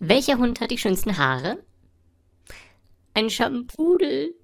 Welcher Hund hat die schönsten Haare? Ein Schampudel.